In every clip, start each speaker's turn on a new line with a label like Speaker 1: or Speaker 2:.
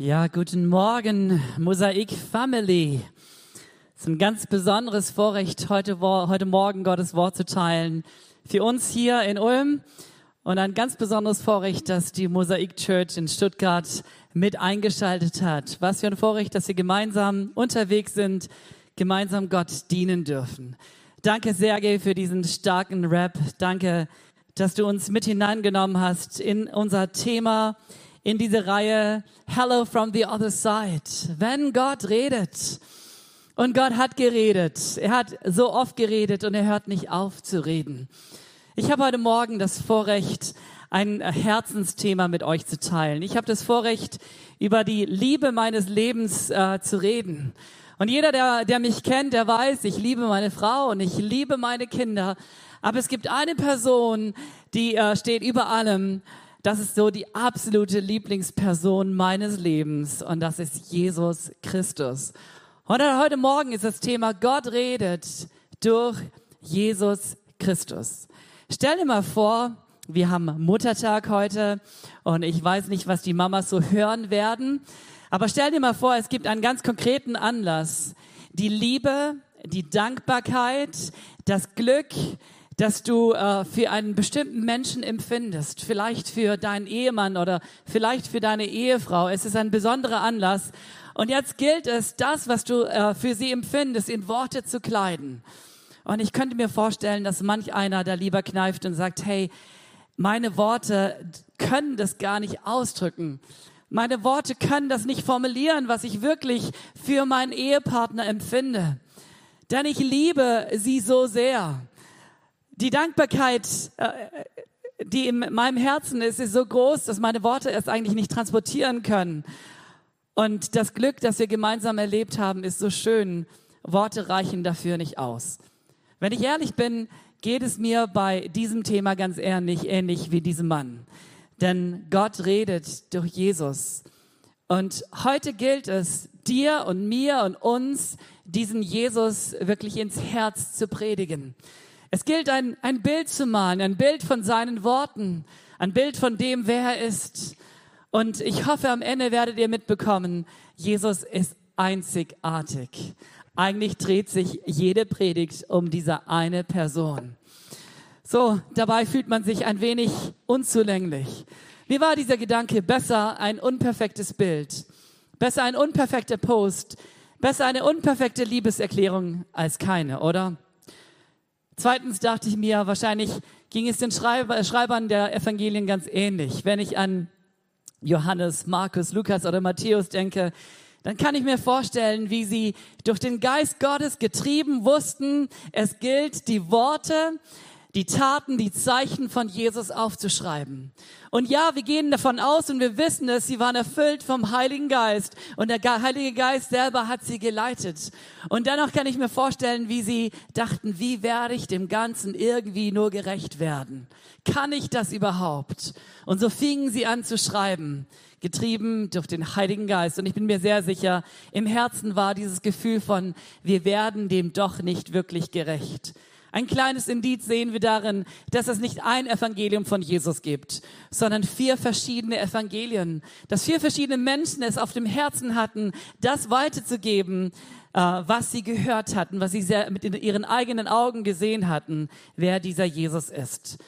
Speaker 1: Ja, guten Morgen, Mosaik Family. Es ist ein ganz besonderes Vorrecht, heute, heute Morgen Gottes Wort zu teilen. Für uns hier in Ulm und ein ganz besonderes Vorrecht, dass die Mosaik Church in Stuttgart mit eingeschaltet hat. Was für ein Vorrecht, dass wir gemeinsam unterwegs sind, gemeinsam Gott dienen dürfen. Danke, Sergej, für diesen starken Rap. Danke, dass du uns mit hineingenommen hast in unser Thema in diese Reihe Hello from the Other Side. Wenn Gott redet, und Gott hat geredet, er hat so oft geredet und er hört nicht auf zu reden. Ich habe heute Morgen das Vorrecht, ein Herzensthema mit euch zu teilen. Ich habe das Vorrecht, über die Liebe meines Lebens äh, zu reden. Und jeder, der, der mich kennt, der weiß, ich liebe meine Frau und ich liebe meine Kinder. Aber es gibt eine Person, die äh, steht über allem das ist so die absolute Lieblingsperson meines Lebens und das ist Jesus Christus. Und heute Morgen ist das Thema Gott redet durch Jesus Christus. Stell dir mal vor, wir haben Muttertag heute und ich weiß nicht, was die Mamas so hören werden, aber stell dir mal vor, es gibt einen ganz konkreten Anlass. Die Liebe, die Dankbarkeit, das Glück, dass du äh, für einen bestimmten Menschen empfindest, vielleicht für deinen Ehemann oder vielleicht für deine Ehefrau. Es ist ein besonderer Anlass. Und jetzt gilt es, das, was du äh, für sie empfindest, in Worte zu kleiden. Und ich könnte mir vorstellen, dass manch einer da lieber kneift und sagt, hey, meine Worte können das gar nicht ausdrücken. Meine Worte können das nicht formulieren, was ich wirklich für meinen Ehepartner empfinde. Denn ich liebe sie so sehr. Die Dankbarkeit, äh, die in meinem Herzen ist, ist so groß, dass meine Worte es eigentlich nicht transportieren können. Und das Glück, das wir gemeinsam erlebt haben, ist so schön. Worte reichen dafür nicht aus. Wenn ich ehrlich bin, geht es mir bei diesem Thema ganz ehrlich ähnlich wie diesem Mann. Denn Gott redet durch Jesus. Und heute gilt es, dir und mir und uns diesen Jesus wirklich ins Herz zu predigen. Es gilt ein, ein Bild zu malen, ein Bild von seinen Worten, ein Bild von dem, wer er ist. Und ich hoffe, am Ende werdet ihr mitbekommen, Jesus ist einzigartig. Eigentlich dreht sich jede Predigt um diese eine Person. So, dabei fühlt man sich ein wenig unzulänglich. Wie war dieser Gedanke? Besser ein unperfektes Bild, besser ein unperfekter Post, besser eine unperfekte Liebeserklärung als keine, oder? Zweitens dachte ich mir, wahrscheinlich ging es den Schreiber, Schreibern der Evangelien ganz ähnlich. Wenn ich an Johannes, Markus, Lukas oder Matthäus denke, dann kann ich mir vorstellen, wie sie durch den Geist Gottes getrieben wussten, es gilt, die Worte die Taten, die Zeichen von Jesus aufzuschreiben. Und ja, wir gehen davon aus und wir wissen es, sie waren erfüllt vom Heiligen Geist und der Heilige Geist selber hat sie geleitet. Und dennoch kann ich mir vorstellen, wie sie dachten, wie werde ich dem Ganzen irgendwie nur gerecht werden? Kann ich das überhaupt? Und so fingen sie an zu schreiben getrieben durch den Heiligen Geist. Und ich bin mir sehr sicher, im Herzen war dieses Gefühl von, wir werden dem doch nicht wirklich gerecht. Ein kleines Indiz sehen wir darin, dass es nicht ein Evangelium von Jesus gibt, sondern vier verschiedene Evangelien. Dass vier verschiedene Menschen es auf dem Herzen hatten, das weiterzugeben, äh, was sie gehört hatten, was sie mit ihren eigenen Augen gesehen hatten, wer dieser Jesus ist.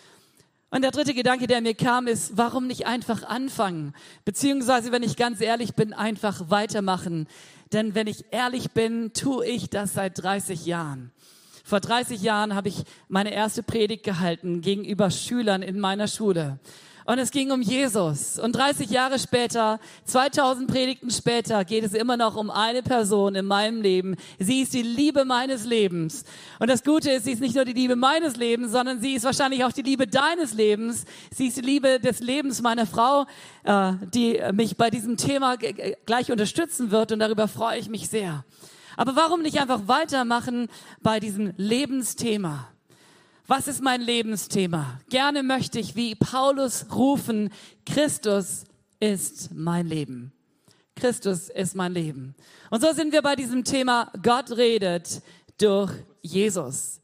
Speaker 1: Und der dritte Gedanke, der mir kam, ist, warum nicht einfach anfangen? Beziehungsweise, wenn ich ganz ehrlich bin, einfach weitermachen. Denn wenn ich ehrlich bin, tue ich das seit 30 Jahren. Vor 30 Jahren habe ich meine erste Predigt gehalten gegenüber Schülern in meiner Schule. Und es ging um Jesus. Und 30 Jahre später, 2000 Predigten später, geht es immer noch um eine Person in meinem Leben. Sie ist die Liebe meines Lebens. Und das Gute ist, sie ist nicht nur die Liebe meines Lebens, sondern sie ist wahrscheinlich auch die Liebe deines Lebens. Sie ist die Liebe des Lebens meiner Frau, äh, die mich bei diesem Thema gleich unterstützen wird. Und darüber freue ich mich sehr. Aber warum nicht einfach weitermachen bei diesem Lebensthema? Was ist mein Lebensthema? Gerne möchte ich wie Paulus rufen, Christus ist mein Leben. Christus ist mein Leben. Und so sind wir bei diesem Thema, Gott redet durch Jesus.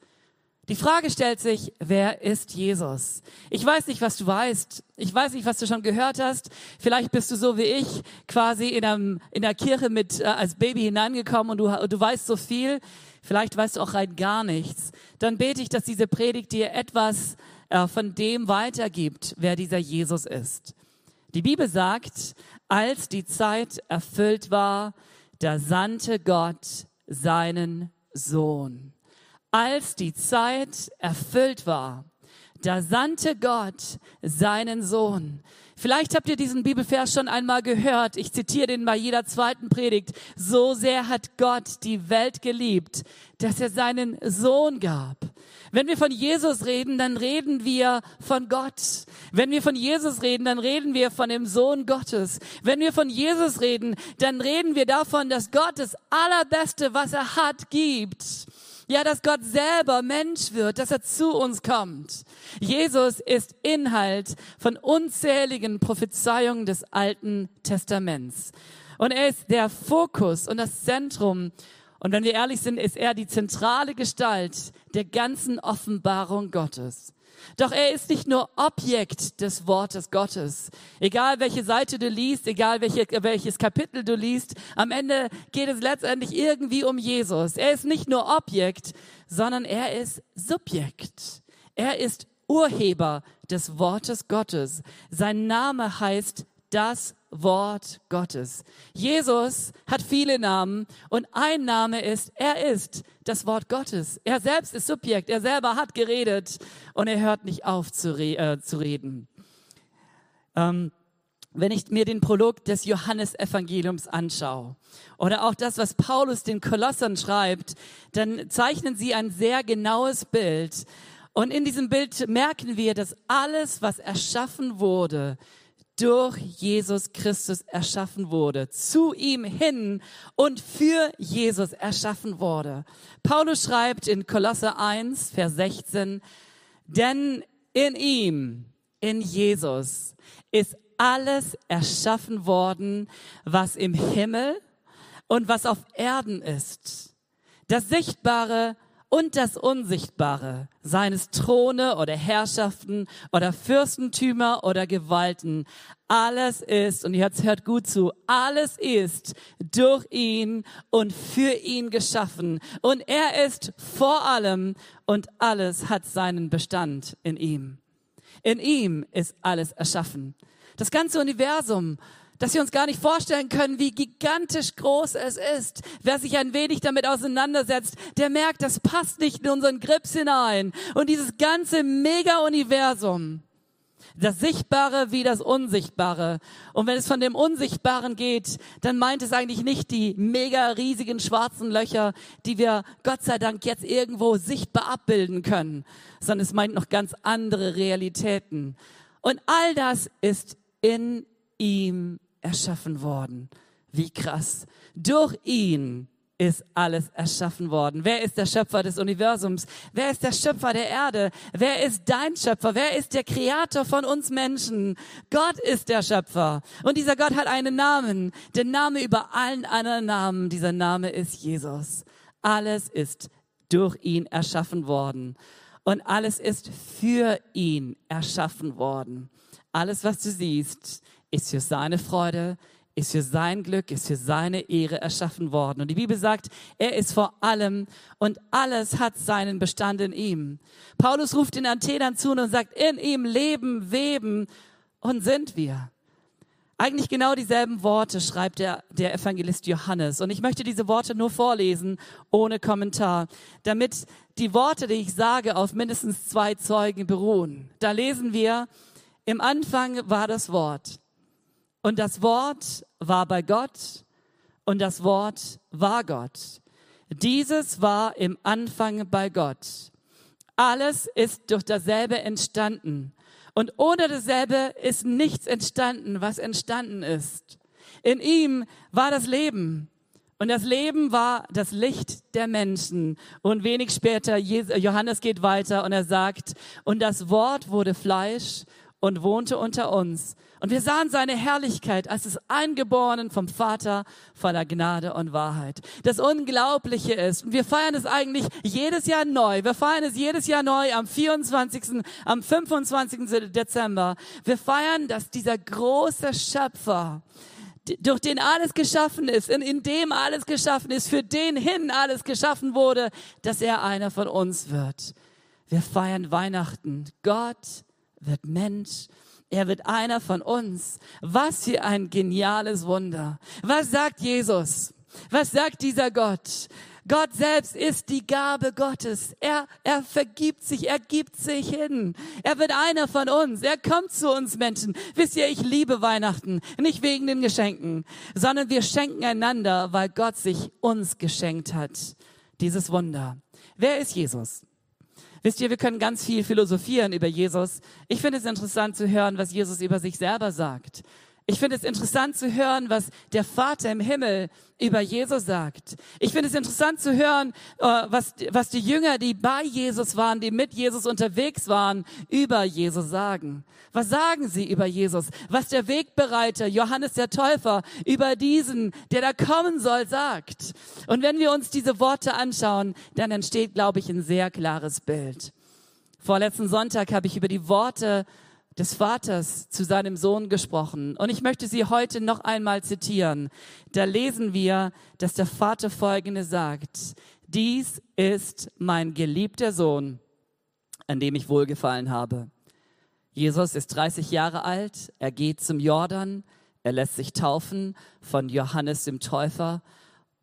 Speaker 1: Die Frage stellt sich, wer ist Jesus? Ich weiß nicht, was du weißt. Ich weiß nicht, was du schon gehört hast. Vielleicht bist du so wie ich, quasi in, einem, in der Kirche mit äh, als Baby hineingekommen und du, du weißt so viel. Vielleicht weißt du auch rein gar nichts. Dann bete ich, dass diese Predigt dir etwas äh, von dem weitergibt, wer dieser Jesus ist. Die Bibel sagt, als die Zeit erfüllt war, da sandte Gott seinen Sohn als die Zeit erfüllt war, da sandte Gott seinen Sohn. Vielleicht habt ihr diesen Bibelvers schon einmal gehört. Ich zitiere den bei jeder zweiten Predigt. So sehr hat Gott die Welt geliebt, dass er seinen Sohn gab. Wenn wir von Jesus reden, dann reden wir von Gott. Wenn wir von Jesus reden, dann reden wir von dem Sohn Gottes. Wenn wir von Jesus reden, dann reden wir davon, dass Gott das Allerbeste, was er hat, gibt. Ja, dass Gott selber Mensch wird, dass er zu uns kommt. Jesus ist Inhalt von unzähligen Prophezeiungen des Alten Testaments. Und er ist der Fokus und das Zentrum. Und wenn wir ehrlich sind, ist er die zentrale Gestalt der ganzen Offenbarung Gottes. Doch er ist nicht nur Objekt des Wortes Gottes. Egal welche Seite du liest, egal welche, welches Kapitel du liest, am Ende geht es letztendlich irgendwie um Jesus. Er ist nicht nur Objekt, sondern er ist Subjekt. Er ist Urheber des Wortes Gottes. Sein Name heißt das Wort Gottes. Jesus hat viele Namen und ein Name ist, er ist das Wort Gottes. Er selbst ist Subjekt, er selber hat geredet und er hört nicht auf zu, re äh, zu reden. Ähm, wenn ich mir den Prolog des Johannesevangeliums anschaue oder auch das, was Paulus den Kolossern schreibt, dann zeichnen sie ein sehr genaues Bild. Und in diesem Bild merken wir, dass alles, was erschaffen wurde, durch Jesus Christus erschaffen wurde, zu ihm hin und für Jesus erschaffen wurde. Paulus schreibt in Kolosse 1, Vers 16, denn in ihm, in Jesus, ist alles erschaffen worden, was im Himmel und was auf Erden ist. Das Sichtbare und das Unsichtbare, seines Throne oder Herrschaften oder Fürstentümer oder Gewalten. Alles ist, und jetzt hört gut zu, alles ist durch ihn und für ihn geschaffen. Und er ist vor allem und alles hat seinen Bestand in ihm. In ihm ist alles erschaffen. Das ganze Universum dass wir uns gar nicht vorstellen können, wie gigantisch groß es ist. Wer sich ein wenig damit auseinandersetzt, der merkt, das passt nicht in unseren Grips hinein. Und dieses ganze Mega-Universum, das Sichtbare wie das Unsichtbare. Und wenn es von dem Unsichtbaren geht, dann meint es eigentlich nicht die mega riesigen schwarzen Löcher, die wir Gott sei Dank jetzt irgendwo sichtbar abbilden können, sondern es meint noch ganz andere Realitäten. Und all das ist in ihm erschaffen worden. Wie krass. Durch ihn ist alles erschaffen worden. Wer ist der Schöpfer des Universums? Wer ist der Schöpfer der Erde? Wer ist dein Schöpfer? Wer ist der Kreator von uns Menschen? Gott ist der Schöpfer. Und dieser Gott hat einen Namen. Der Name über allen anderen Namen. Dieser Name ist Jesus. Alles ist durch ihn erschaffen worden. Und alles ist für ihn erschaffen worden. Alles, was du siehst, ist für seine Freude, ist für sein Glück, ist für seine Ehre erschaffen worden. Und die Bibel sagt, er ist vor allem und alles hat seinen Bestand in ihm. Paulus ruft den Athenern zu und sagt, in ihm leben, weben und sind wir. Eigentlich genau dieselben Worte schreibt der, der Evangelist Johannes. Und ich möchte diese Worte nur vorlesen, ohne Kommentar, damit die Worte, die ich sage, auf mindestens zwei Zeugen beruhen. Da lesen wir, im Anfang war das Wort und das Wort war bei Gott und das Wort war Gott. Dieses war im Anfang bei Gott. Alles ist durch dasselbe entstanden. Und ohne dasselbe ist nichts entstanden, was entstanden ist. In ihm war das Leben. Und das Leben war das Licht der Menschen. Und wenig später, Johannes geht weiter und er sagt, und das Wort wurde Fleisch und wohnte unter uns. Und wir sahen seine Herrlichkeit als des Eingeborenen vom Vater voller Gnade und Wahrheit. Das Unglaubliche ist, und wir feiern es eigentlich jedes Jahr neu. Wir feiern es jedes Jahr neu am 24., am 25. Dezember. Wir feiern, dass dieser große Schöpfer, durch den alles geschaffen ist, in, in dem alles geschaffen ist, für den hin alles geschaffen wurde, dass er einer von uns wird. Wir feiern Weihnachten. Gott wird Mensch. Er wird einer von uns. Was für ein geniales Wunder. Was sagt Jesus? Was sagt dieser Gott? Gott selbst ist die Gabe Gottes. Er, er vergibt sich, er gibt sich hin. Er wird einer von uns. Er kommt zu uns Menschen. Wisst ihr, ich liebe Weihnachten. Nicht wegen den Geschenken, sondern wir schenken einander, weil Gott sich uns geschenkt hat. Dieses Wunder. Wer ist Jesus? Wisst ihr, wir können ganz viel philosophieren über Jesus. Ich finde es interessant zu hören, was Jesus über sich selber sagt. Ich finde es interessant zu hören, was der Vater im Himmel über Jesus sagt. Ich finde es interessant zu hören, äh, was, was die Jünger, die bei Jesus waren, die mit Jesus unterwegs waren, über Jesus sagen. Was sagen sie über Jesus? Was der Wegbereiter, Johannes der Täufer, über diesen, der da kommen soll, sagt. Und wenn wir uns diese Worte anschauen, dann entsteht, glaube ich, ein sehr klares Bild. Vorletzten Sonntag habe ich über die Worte des Vaters zu seinem Sohn gesprochen. Und ich möchte sie heute noch einmal zitieren. Da lesen wir, dass der Vater Folgende sagt. Dies ist mein geliebter Sohn, an dem ich wohlgefallen habe. Jesus ist 30 Jahre alt, er geht zum Jordan, er lässt sich taufen von Johannes dem Täufer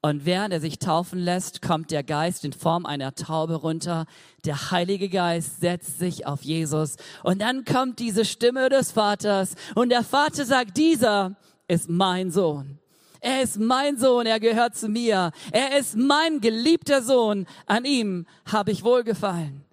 Speaker 1: und während er sich taufen lässt, kommt der Geist in Form einer Taube runter. Der Heilige Geist setzt sich auf Jesus. Und dann kommt diese Stimme des Vaters. Und der Vater sagt, dieser ist mein Sohn. Er ist mein Sohn, er gehört zu mir. Er ist mein geliebter Sohn. An ihm habe ich wohlgefallen.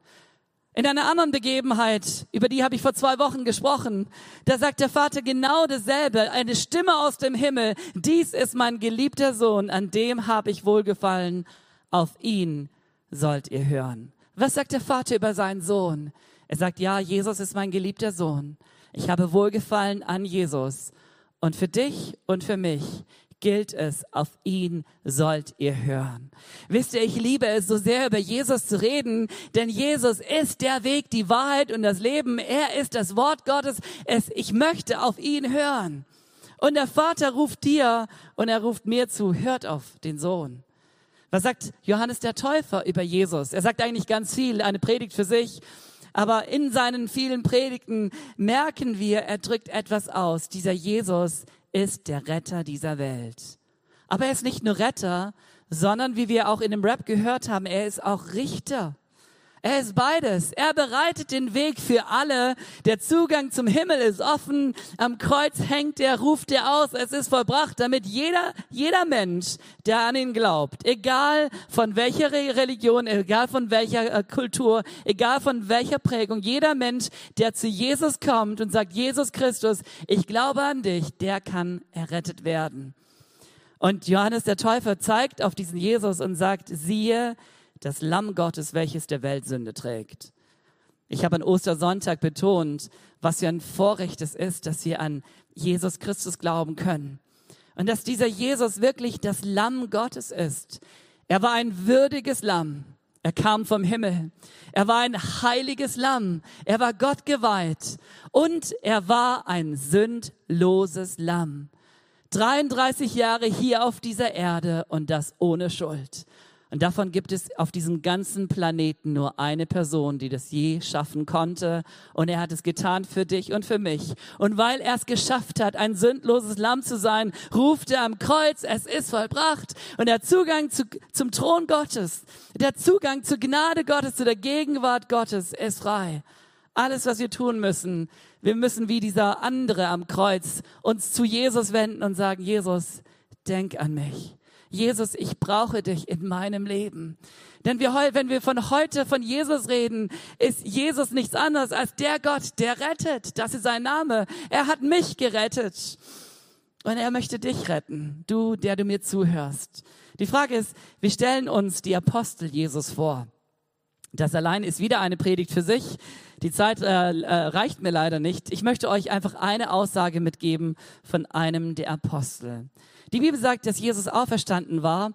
Speaker 1: In einer anderen Begebenheit, über die habe ich vor zwei Wochen gesprochen, da sagt der Vater genau dasselbe, eine Stimme aus dem Himmel, dies ist mein geliebter Sohn, an dem habe ich wohlgefallen, auf ihn sollt ihr hören. Was sagt der Vater über seinen Sohn? Er sagt, ja, Jesus ist mein geliebter Sohn. Ich habe wohlgefallen an Jesus. Und für dich und für mich gilt es, auf ihn sollt ihr hören. Wisst ihr, ich liebe es so sehr über Jesus zu reden, denn Jesus ist der Weg, die Wahrheit und das Leben. Er ist das Wort Gottes. Es, ich möchte auf ihn hören. Und der Vater ruft dir und er ruft mir zu, hört auf den Sohn. Was sagt Johannes der Täufer über Jesus? Er sagt eigentlich ganz viel, eine Predigt für sich. Aber in seinen vielen Predigten merken wir, er drückt etwas aus. Dieser Jesus ist der Retter dieser Welt. Aber er ist nicht nur Retter, sondern wie wir auch in dem Rap gehört haben, er ist auch Richter. Er ist beides. Er bereitet den Weg für alle. Der Zugang zum Himmel ist offen. Am Kreuz hängt er, ruft er aus. Es ist vollbracht, damit jeder, jeder Mensch, der an ihn glaubt, egal von welcher Religion, egal von welcher äh, Kultur, egal von welcher Prägung, jeder Mensch, der zu Jesus kommt und sagt, Jesus Christus, ich glaube an dich, der kann errettet werden. Und Johannes der Täufer zeigt auf diesen Jesus und sagt, siehe, das Lamm Gottes, welches der Welt Sünde trägt. Ich habe an Ostersonntag betont, was für ein Vorrecht es ist, dass wir an Jesus Christus glauben können. Und dass dieser Jesus wirklich das Lamm Gottes ist. Er war ein würdiges Lamm. Er kam vom Himmel. Er war ein heiliges Lamm. Er war Gott geweiht. Und er war ein sündloses Lamm. 33 Jahre hier auf dieser Erde und das ohne Schuld. Und davon gibt es auf diesem ganzen Planeten nur eine Person, die das je schaffen konnte. Und er hat es getan für dich und für mich. Und weil er es geschafft hat, ein sündloses Lamm zu sein, ruft er am Kreuz, es ist vollbracht. Und der Zugang zu, zum Thron Gottes, der Zugang zur Gnade Gottes, zu der Gegenwart Gottes ist frei. Alles, was wir tun müssen, wir müssen wie dieser andere am Kreuz uns zu Jesus wenden und sagen, Jesus, denk an mich. Jesus, ich brauche dich in meinem Leben. Denn wir, wenn wir von heute von Jesus reden, ist Jesus nichts anderes als der Gott, der rettet. Das ist sein Name. Er hat mich gerettet. Und er möchte dich retten. Du, der du mir zuhörst. Die Frage ist, wir stellen uns die Apostel Jesus vor. Das allein ist wieder eine Predigt für sich. Die Zeit äh, äh, reicht mir leider nicht. Ich möchte euch einfach eine Aussage mitgeben von einem der Apostel. Die Bibel sagt, dass Jesus auferstanden war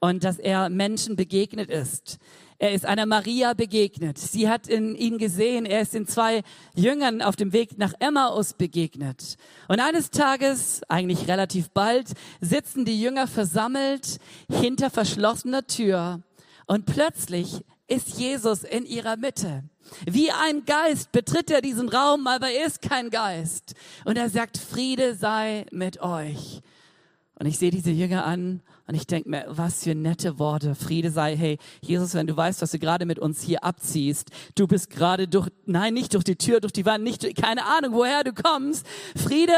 Speaker 1: und dass er Menschen begegnet ist. Er ist einer Maria begegnet. Sie hat in ihn gesehen. Er ist den zwei Jüngern auf dem Weg nach Emmaus begegnet. Und eines Tages, eigentlich relativ bald, sitzen die Jünger versammelt hinter verschlossener Tür. Und plötzlich ist Jesus in ihrer Mitte. Wie ein Geist betritt er diesen Raum, aber er ist kein Geist. Und er sagt, Friede sei mit euch. Und ich sehe diese Jünger an und ich denke mir, was für nette Worte. Friede sei, hey, Jesus, wenn du weißt, was du gerade mit uns hier abziehst, du bist gerade durch, nein, nicht durch die Tür, durch die Wand, nicht, keine Ahnung, woher du kommst. Friede,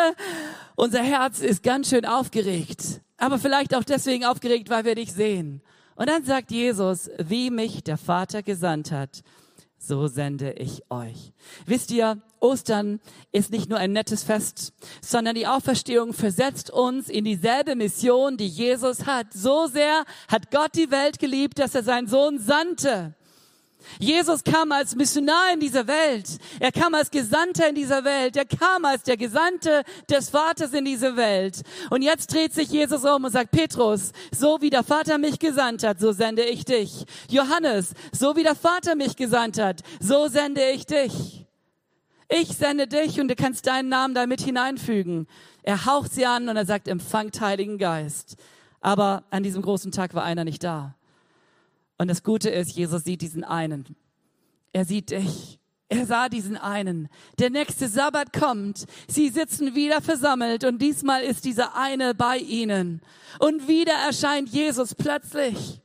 Speaker 1: unser Herz ist ganz schön aufgeregt. Aber vielleicht auch deswegen aufgeregt, weil wir dich sehen. Und dann sagt Jesus, wie mich der Vater gesandt hat, so sende ich euch. Wisst ihr, Ostern ist nicht nur ein nettes Fest, sondern die Auferstehung versetzt uns in dieselbe Mission, die Jesus hat. So sehr hat Gott die Welt geliebt, dass er seinen Sohn sandte. Jesus kam als Missionar in dieser Welt. Er kam als Gesandter in dieser Welt. Er kam als der Gesandte des Vaters in diese Welt. Und jetzt dreht sich Jesus um und sagt, Petrus, so wie der Vater mich gesandt hat, so sende ich dich. Johannes, so wie der Vater mich gesandt hat, so sende ich dich. Ich sende dich und du kannst deinen Namen damit hineinfügen. Er haucht sie an und er sagt, empfangt Heiligen Geist. Aber an diesem großen Tag war einer nicht da. Und das Gute ist, Jesus sieht diesen einen. Er sieht dich. Er sah diesen einen. Der nächste Sabbat kommt. Sie sitzen wieder versammelt und diesmal ist dieser eine bei ihnen. Und wieder erscheint Jesus plötzlich.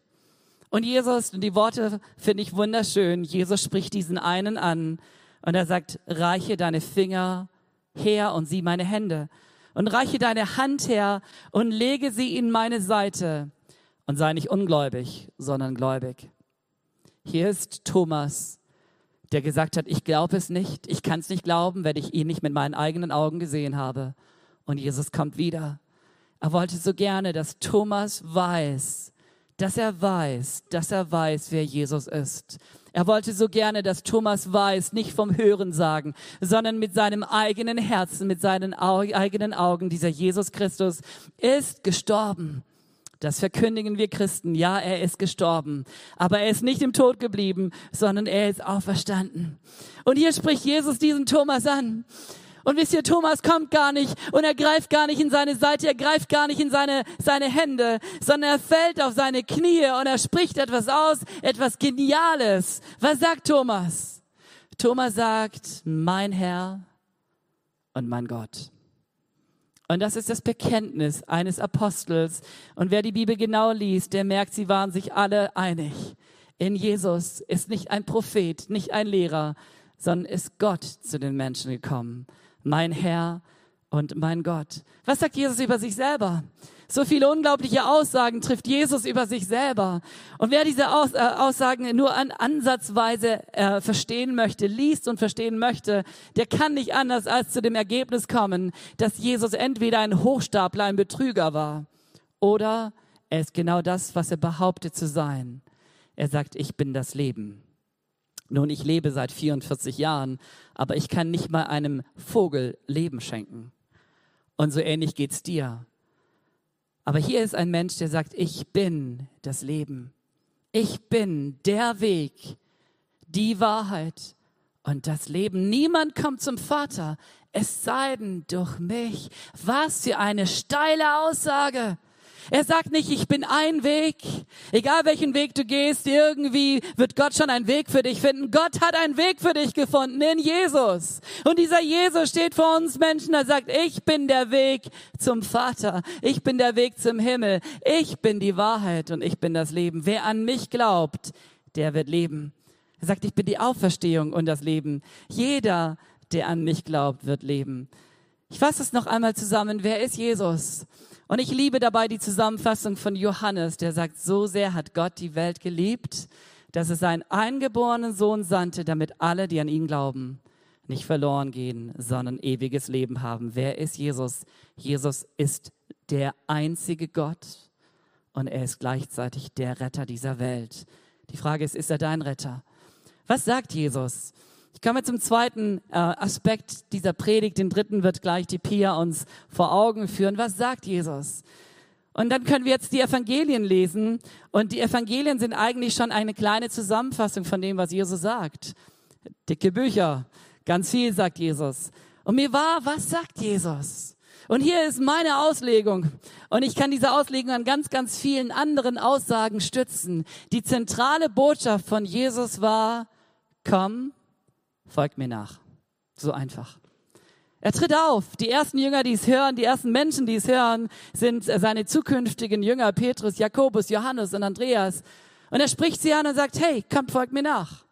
Speaker 1: Und Jesus, und die Worte finde ich wunderschön, Jesus spricht diesen einen an und er sagt, reiche deine Finger her und sieh meine Hände. Und reiche deine Hand her und lege sie in meine Seite und sei nicht ungläubig, sondern gläubig. Hier ist Thomas, der gesagt hat, ich glaube es nicht, ich kann es nicht glauben, wenn ich ihn nicht mit meinen eigenen Augen gesehen habe. Und Jesus kommt wieder. Er wollte so gerne, dass Thomas weiß, dass er weiß, dass er weiß, wer Jesus ist. Er wollte so gerne, dass Thomas weiß, nicht vom Hören sagen, sondern mit seinem eigenen Herzen, mit seinen eigenen Augen, dieser Jesus Christus ist gestorben das verkündigen wir Christen. Ja, er ist gestorben. Aber er ist nicht im Tod geblieben, sondern er ist auferstanden. Und hier spricht Jesus diesen Thomas an. Und wisst ihr, Thomas kommt gar nicht und er greift gar nicht in seine Seite, er greift gar nicht in seine, seine Hände, sondern er fällt auf seine Knie und er spricht etwas aus, etwas Geniales. Was sagt Thomas? Thomas sagt, mein Herr und mein Gott. Und das ist das Bekenntnis eines Apostels. Und wer die Bibel genau liest, der merkt, sie waren sich alle einig. In Jesus ist nicht ein Prophet, nicht ein Lehrer, sondern ist Gott zu den Menschen gekommen. Mein Herr und mein Gott. Was sagt Jesus über sich selber? So viele unglaubliche Aussagen trifft Jesus über sich selber. Und wer diese Aus, äh, Aussagen nur an ansatzweise äh, verstehen möchte, liest und verstehen möchte, der kann nicht anders als zu dem Ergebnis kommen, dass Jesus entweder ein Hochstapler, ein Betrüger war oder er ist genau das, was er behauptet zu sein. Er sagt, ich bin das Leben. Nun, ich lebe seit 44 Jahren, aber ich kann nicht mal einem Vogel Leben schenken. Und so ähnlich geht's dir. Aber hier ist ein Mensch, der sagt, ich bin das Leben. Ich bin der Weg, die Wahrheit und das Leben. Niemand kommt zum Vater, es sei denn durch mich. Was für eine steile Aussage. Er sagt nicht, ich bin ein Weg. Egal welchen Weg du gehst, irgendwie wird Gott schon einen Weg für dich finden. Gott hat einen Weg für dich gefunden in Jesus. Und dieser Jesus steht vor uns Menschen, er sagt, ich bin der Weg zum Vater. Ich bin der Weg zum Himmel. Ich bin die Wahrheit und ich bin das Leben. Wer an mich glaubt, der wird leben. Er sagt, ich bin die Auferstehung und das Leben. Jeder, der an mich glaubt, wird leben. Ich fasse es noch einmal zusammen. Wer ist Jesus? Und ich liebe dabei die Zusammenfassung von Johannes, der sagt, so sehr hat Gott die Welt geliebt, dass er seinen eingeborenen Sohn sandte, damit alle, die an ihn glauben, nicht verloren gehen, sondern ewiges Leben haben. Wer ist Jesus? Jesus ist der einzige Gott und er ist gleichzeitig der Retter dieser Welt. Die Frage ist, ist er dein Retter? Was sagt Jesus? Ich komme zum zweiten äh, Aspekt dieser Predigt. Den dritten wird gleich die Pia uns vor Augen führen. Was sagt Jesus? Und dann können wir jetzt die Evangelien lesen. Und die Evangelien sind eigentlich schon eine kleine Zusammenfassung von dem, was Jesus sagt. Dicke Bücher, ganz viel sagt Jesus. Und mir war, was sagt Jesus? Und hier ist meine Auslegung. Und ich kann diese Auslegung an ganz, ganz vielen anderen Aussagen stützen. Die zentrale Botschaft von Jesus war, komm, folgt mir nach. So einfach. Er tritt auf. Die ersten Jünger, die es hören, die ersten Menschen, die es hören, sind seine zukünftigen Jünger, Petrus, Jakobus, Johannes und Andreas. Und er spricht sie an und sagt, hey, kommt, folgt mir nach.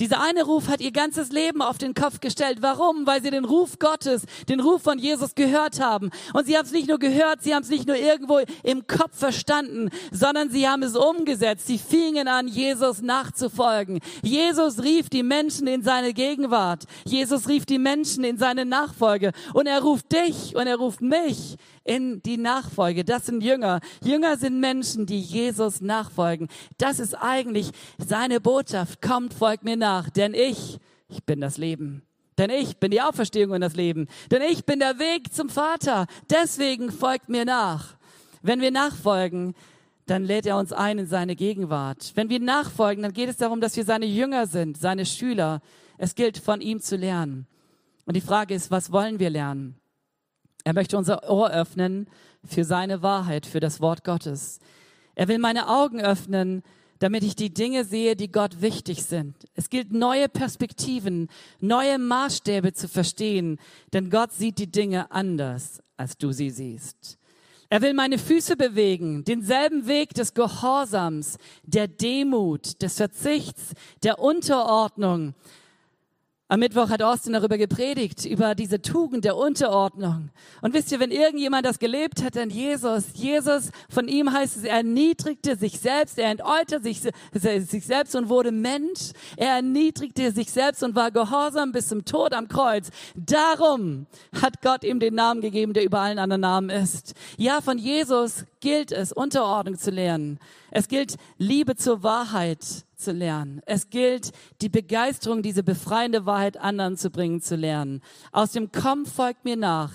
Speaker 1: Dieser eine Ruf hat ihr ganzes Leben auf den Kopf gestellt. Warum? Weil sie den Ruf Gottes, den Ruf von Jesus gehört haben. Und sie haben es nicht nur gehört, sie haben es nicht nur irgendwo im Kopf verstanden, sondern sie haben es umgesetzt. Sie fingen an, Jesus nachzufolgen. Jesus rief die Menschen in seine Gegenwart. Jesus rief die Menschen in seine Nachfolge. Und er ruft dich und er ruft mich in die Nachfolge. Das sind Jünger. Jünger sind Menschen, die Jesus nachfolgen. Das ist eigentlich seine Botschaft. Kommt, folgt mir nach, denn ich, ich bin das Leben. Denn ich bin die Auferstehung und das Leben. Denn ich bin der Weg zum Vater. Deswegen folgt mir nach. Wenn wir nachfolgen, dann lädt er uns ein in seine Gegenwart. Wenn wir nachfolgen, dann geht es darum, dass wir seine Jünger sind, seine Schüler. Es gilt, von ihm zu lernen. Und die Frage ist, was wollen wir lernen? Er möchte unser Ohr öffnen für seine Wahrheit, für das Wort Gottes. Er will meine Augen öffnen, damit ich die Dinge sehe, die Gott wichtig sind. Es gilt, neue Perspektiven, neue Maßstäbe zu verstehen, denn Gott sieht die Dinge anders, als du sie siehst. Er will meine Füße bewegen, denselben Weg des Gehorsams, der Demut, des Verzichts, der Unterordnung, am Mittwoch hat Austin darüber gepredigt, über diese Tugend der Unterordnung. Und wisst ihr, wenn irgendjemand das gelebt hat, dann Jesus. Jesus, von ihm heißt es, er erniedrigte sich selbst, er entäuterte sich, sich selbst und wurde Mensch. Er erniedrigte sich selbst und war gehorsam bis zum Tod am Kreuz. Darum hat Gott ihm den Namen gegeben, der über allen anderen Namen ist. Ja, von Jesus gilt es, Unterordnung zu lernen. Es gilt, Liebe zur Wahrheit zu lernen. Es gilt, die Begeisterung, diese befreiende Wahrheit anderen zu bringen, zu lernen. Aus dem Komm folgt mir nach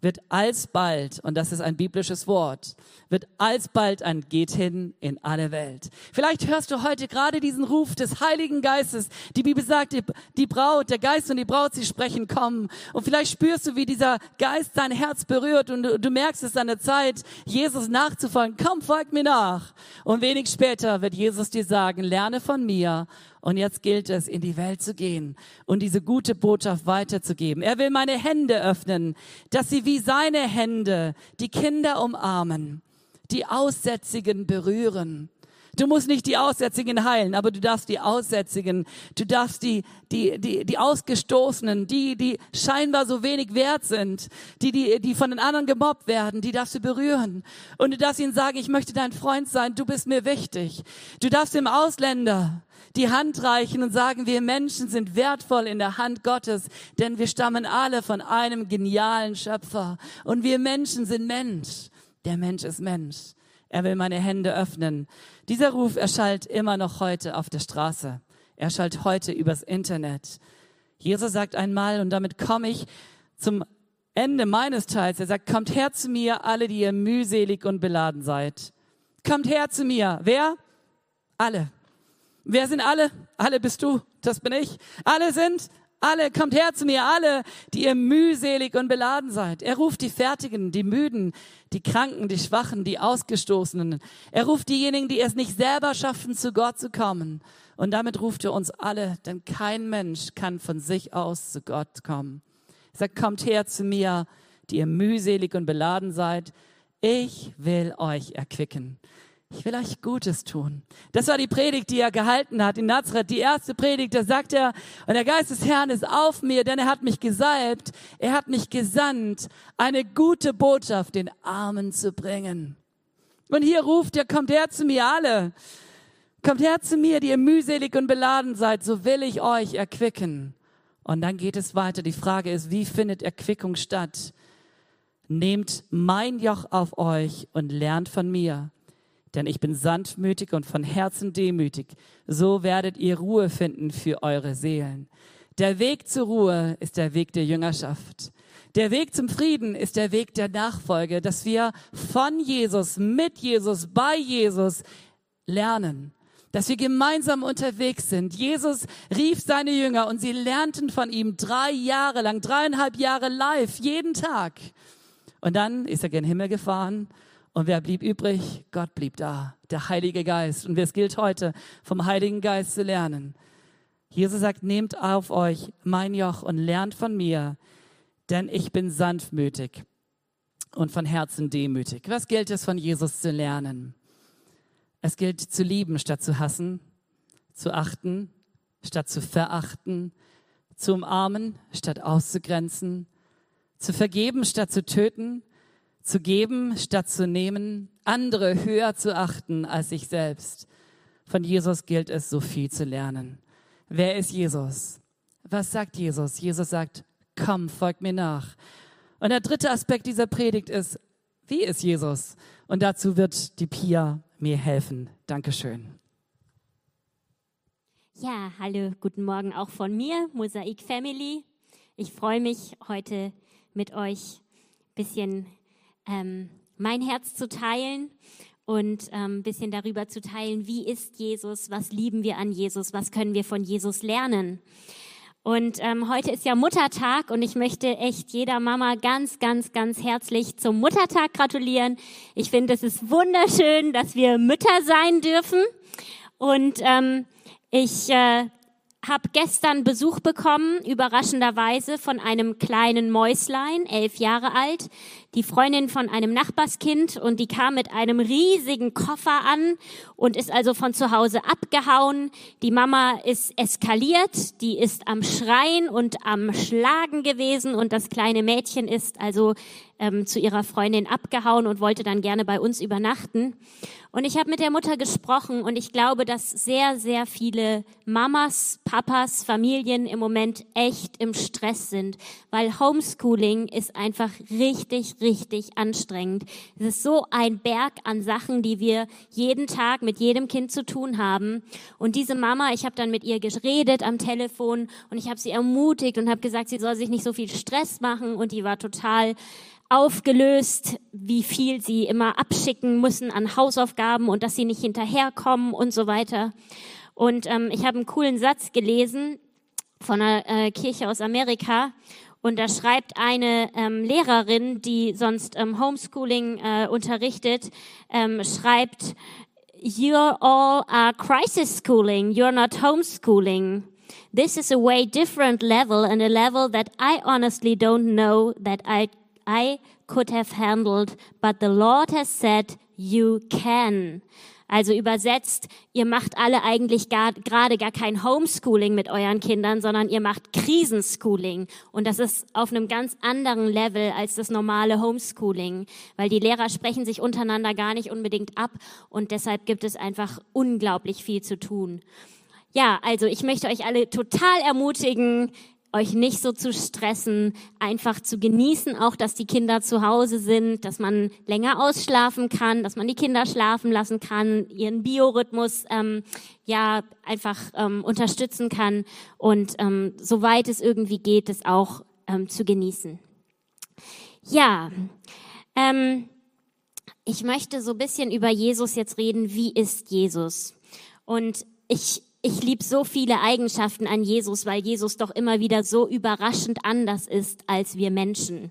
Speaker 1: wird alsbald, und das ist ein biblisches Wort, wird alsbald ein Geht hin in alle Welt. Vielleicht hörst du heute gerade diesen Ruf des Heiligen Geistes. Die Bibel sagt, die, Braut, der Geist und die Braut, sie sprechen, kommen. Und vielleicht spürst du, wie dieser Geist dein Herz berührt und du, du merkst es an der Zeit, Jesus nachzufolgen. Komm, folg mir nach. Und wenig später wird Jesus dir sagen, lerne von mir und jetzt gilt es, in die Welt zu gehen und diese gute Botschaft weiterzugeben. Er will meine Hände öffnen, dass sie wie seine Hände die Kinder umarmen, die Aussätzigen berühren. Du musst nicht die Aussätzigen heilen, aber du darfst die Aussätzigen, du darfst die, die, die, die Ausgestoßenen, die, die scheinbar so wenig wert sind, die, die, die von den anderen gemobbt werden, die darfst du berühren. Und du darfst ihnen sagen, ich möchte dein Freund sein, du bist mir wichtig. Du darfst dem Ausländer die Hand reichen und sagen, wir Menschen sind wertvoll in der Hand Gottes, denn wir stammen alle von einem genialen Schöpfer. Und wir Menschen sind Mensch. Der Mensch ist Mensch. Er will meine Hände öffnen. Dieser Ruf erschallt immer noch heute auf der Straße. Er erschallt heute übers Internet. Jesus sagt einmal, und damit komme ich zum Ende meines Teils, er sagt, kommt her zu mir, alle, die ihr mühselig und beladen seid. Kommt her zu mir. Wer? Alle. Wer sind alle? Alle bist du, das bin ich. Alle sind, alle, kommt her zu mir, alle, die ihr mühselig und beladen seid. Er ruft die Fertigen, die Müden, die Kranken, die Schwachen, die Ausgestoßenen. Er ruft diejenigen, die es nicht selber schaffen, zu Gott zu kommen. Und damit ruft er uns alle, denn kein Mensch kann von sich aus zu Gott kommen. Er sagt, kommt her zu mir, die ihr mühselig und beladen seid. Ich will euch erquicken. Ich will euch Gutes tun. Das war die Predigt, die er gehalten hat in Nazareth. Die erste Predigt, da sagt er, und der Geist des Herrn ist auf mir, denn er hat mich gesalbt, er hat mich gesandt, eine gute Botschaft den Armen zu bringen. Und hier ruft er, kommt her zu mir alle. Kommt her zu mir, die ihr mühselig und beladen seid, so will ich euch erquicken. Und dann geht es weiter. Die Frage ist, wie findet Erquickung statt? Nehmt mein Joch auf euch und lernt von mir denn ich bin sanftmütig und von Herzen demütig. So werdet ihr Ruhe finden für eure Seelen. Der Weg zur Ruhe ist der Weg der Jüngerschaft. Der Weg zum Frieden ist der Weg der Nachfolge, dass wir von Jesus, mit Jesus, bei Jesus lernen, dass wir gemeinsam unterwegs sind. Jesus rief seine Jünger und sie lernten von ihm drei Jahre lang, dreieinhalb Jahre live, jeden Tag. Und dann ist er gen Himmel gefahren und wer blieb übrig? Gott blieb da, der Heilige Geist. Und es gilt heute, vom Heiligen Geist zu lernen. Jesus sagt, nehmt auf euch mein Joch und lernt von mir, denn ich bin sanftmütig und von Herzen demütig. Was gilt es von Jesus zu lernen? Es gilt zu lieben statt zu hassen, zu achten statt zu verachten, zu umarmen statt auszugrenzen, zu vergeben statt zu töten, zu geben statt zu nehmen, andere höher zu achten als sich selbst. Von Jesus gilt es, so viel zu lernen. Wer ist Jesus? Was sagt Jesus? Jesus sagt, komm, folg mir nach. Und der dritte Aspekt dieser Predigt ist, wie ist Jesus? Und dazu wird die Pia mir helfen. Dankeschön.
Speaker 2: Ja, hallo, guten Morgen auch von mir, Mosaik Family. Ich freue mich, heute mit euch ein bisschen ähm, mein Herz zu teilen und ein ähm, bisschen darüber zu teilen, wie ist Jesus, was lieben wir an Jesus, was können wir von Jesus lernen. Und ähm, heute ist ja Muttertag und ich möchte echt jeder Mama ganz, ganz, ganz herzlich zum Muttertag gratulieren. Ich finde, es ist wunderschön, dass wir Mütter sein dürfen. Und ähm, ich äh, habe gestern Besuch bekommen, überraschenderweise, von einem kleinen Mäuslein, elf Jahre alt, die Freundin von einem Nachbarskind und die kam mit einem riesigen Koffer an und ist also von zu Hause abgehauen. Die Mama ist eskaliert, die ist am Schreien und am Schlagen gewesen und das kleine Mädchen ist also ähm, zu ihrer Freundin abgehauen und wollte dann gerne bei uns übernachten. Und ich habe mit der Mutter gesprochen und ich glaube, dass sehr, sehr viele Mamas, Papas, Familien im Moment echt im Stress sind, weil Homeschooling ist einfach richtig, richtig anstrengend. Es ist so ein Berg an Sachen, die wir jeden Tag mit jedem Kind zu tun haben. Und diese Mama, ich habe dann mit ihr geredet am Telefon und ich habe sie ermutigt und habe gesagt, sie soll sich nicht so viel Stress machen und die war total aufgelöst, wie viel sie immer abschicken müssen an Hausaufgaben und dass sie nicht hinterherkommen und so weiter. Und ähm, ich habe einen coolen Satz gelesen von einer äh, Kirche aus Amerika. Und da schreibt eine ähm, Lehrerin, die sonst ähm, Homeschooling äh, unterrichtet, ähm, schreibt, You're all are crisis schooling, you're not homeschooling. This is a way different level and a level that I honestly don't know that I I could have handled, but the Lord has said, you can. Also übersetzt, ihr macht alle eigentlich gerade gar kein Homeschooling mit euren Kindern, sondern ihr macht Krisenschooling. Und das ist auf einem ganz anderen Level als das normale Homeschooling, weil die Lehrer sprechen sich untereinander gar nicht unbedingt ab und deshalb gibt es einfach unglaublich viel zu tun. Ja, also ich möchte euch alle total ermutigen, euch nicht so zu stressen, einfach zu genießen, auch dass die Kinder zu Hause sind, dass man länger ausschlafen kann, dass man die Kinder schlafen lassen kann, ihren Biorhythmus ähm, ja einfach ähm, unterstützen kann und ähm, soweit es irgendwie geht, es auch ähm, zu genießen. Ja, ähm, ich möchte so ein bisschen über Jesus jetzt reden. Wie ist Jesus? Und ich ich liebe so viele Eigenschaften an Jesus, weil Jesus doch immer wieder so überraschend anders ist als wir Menschen.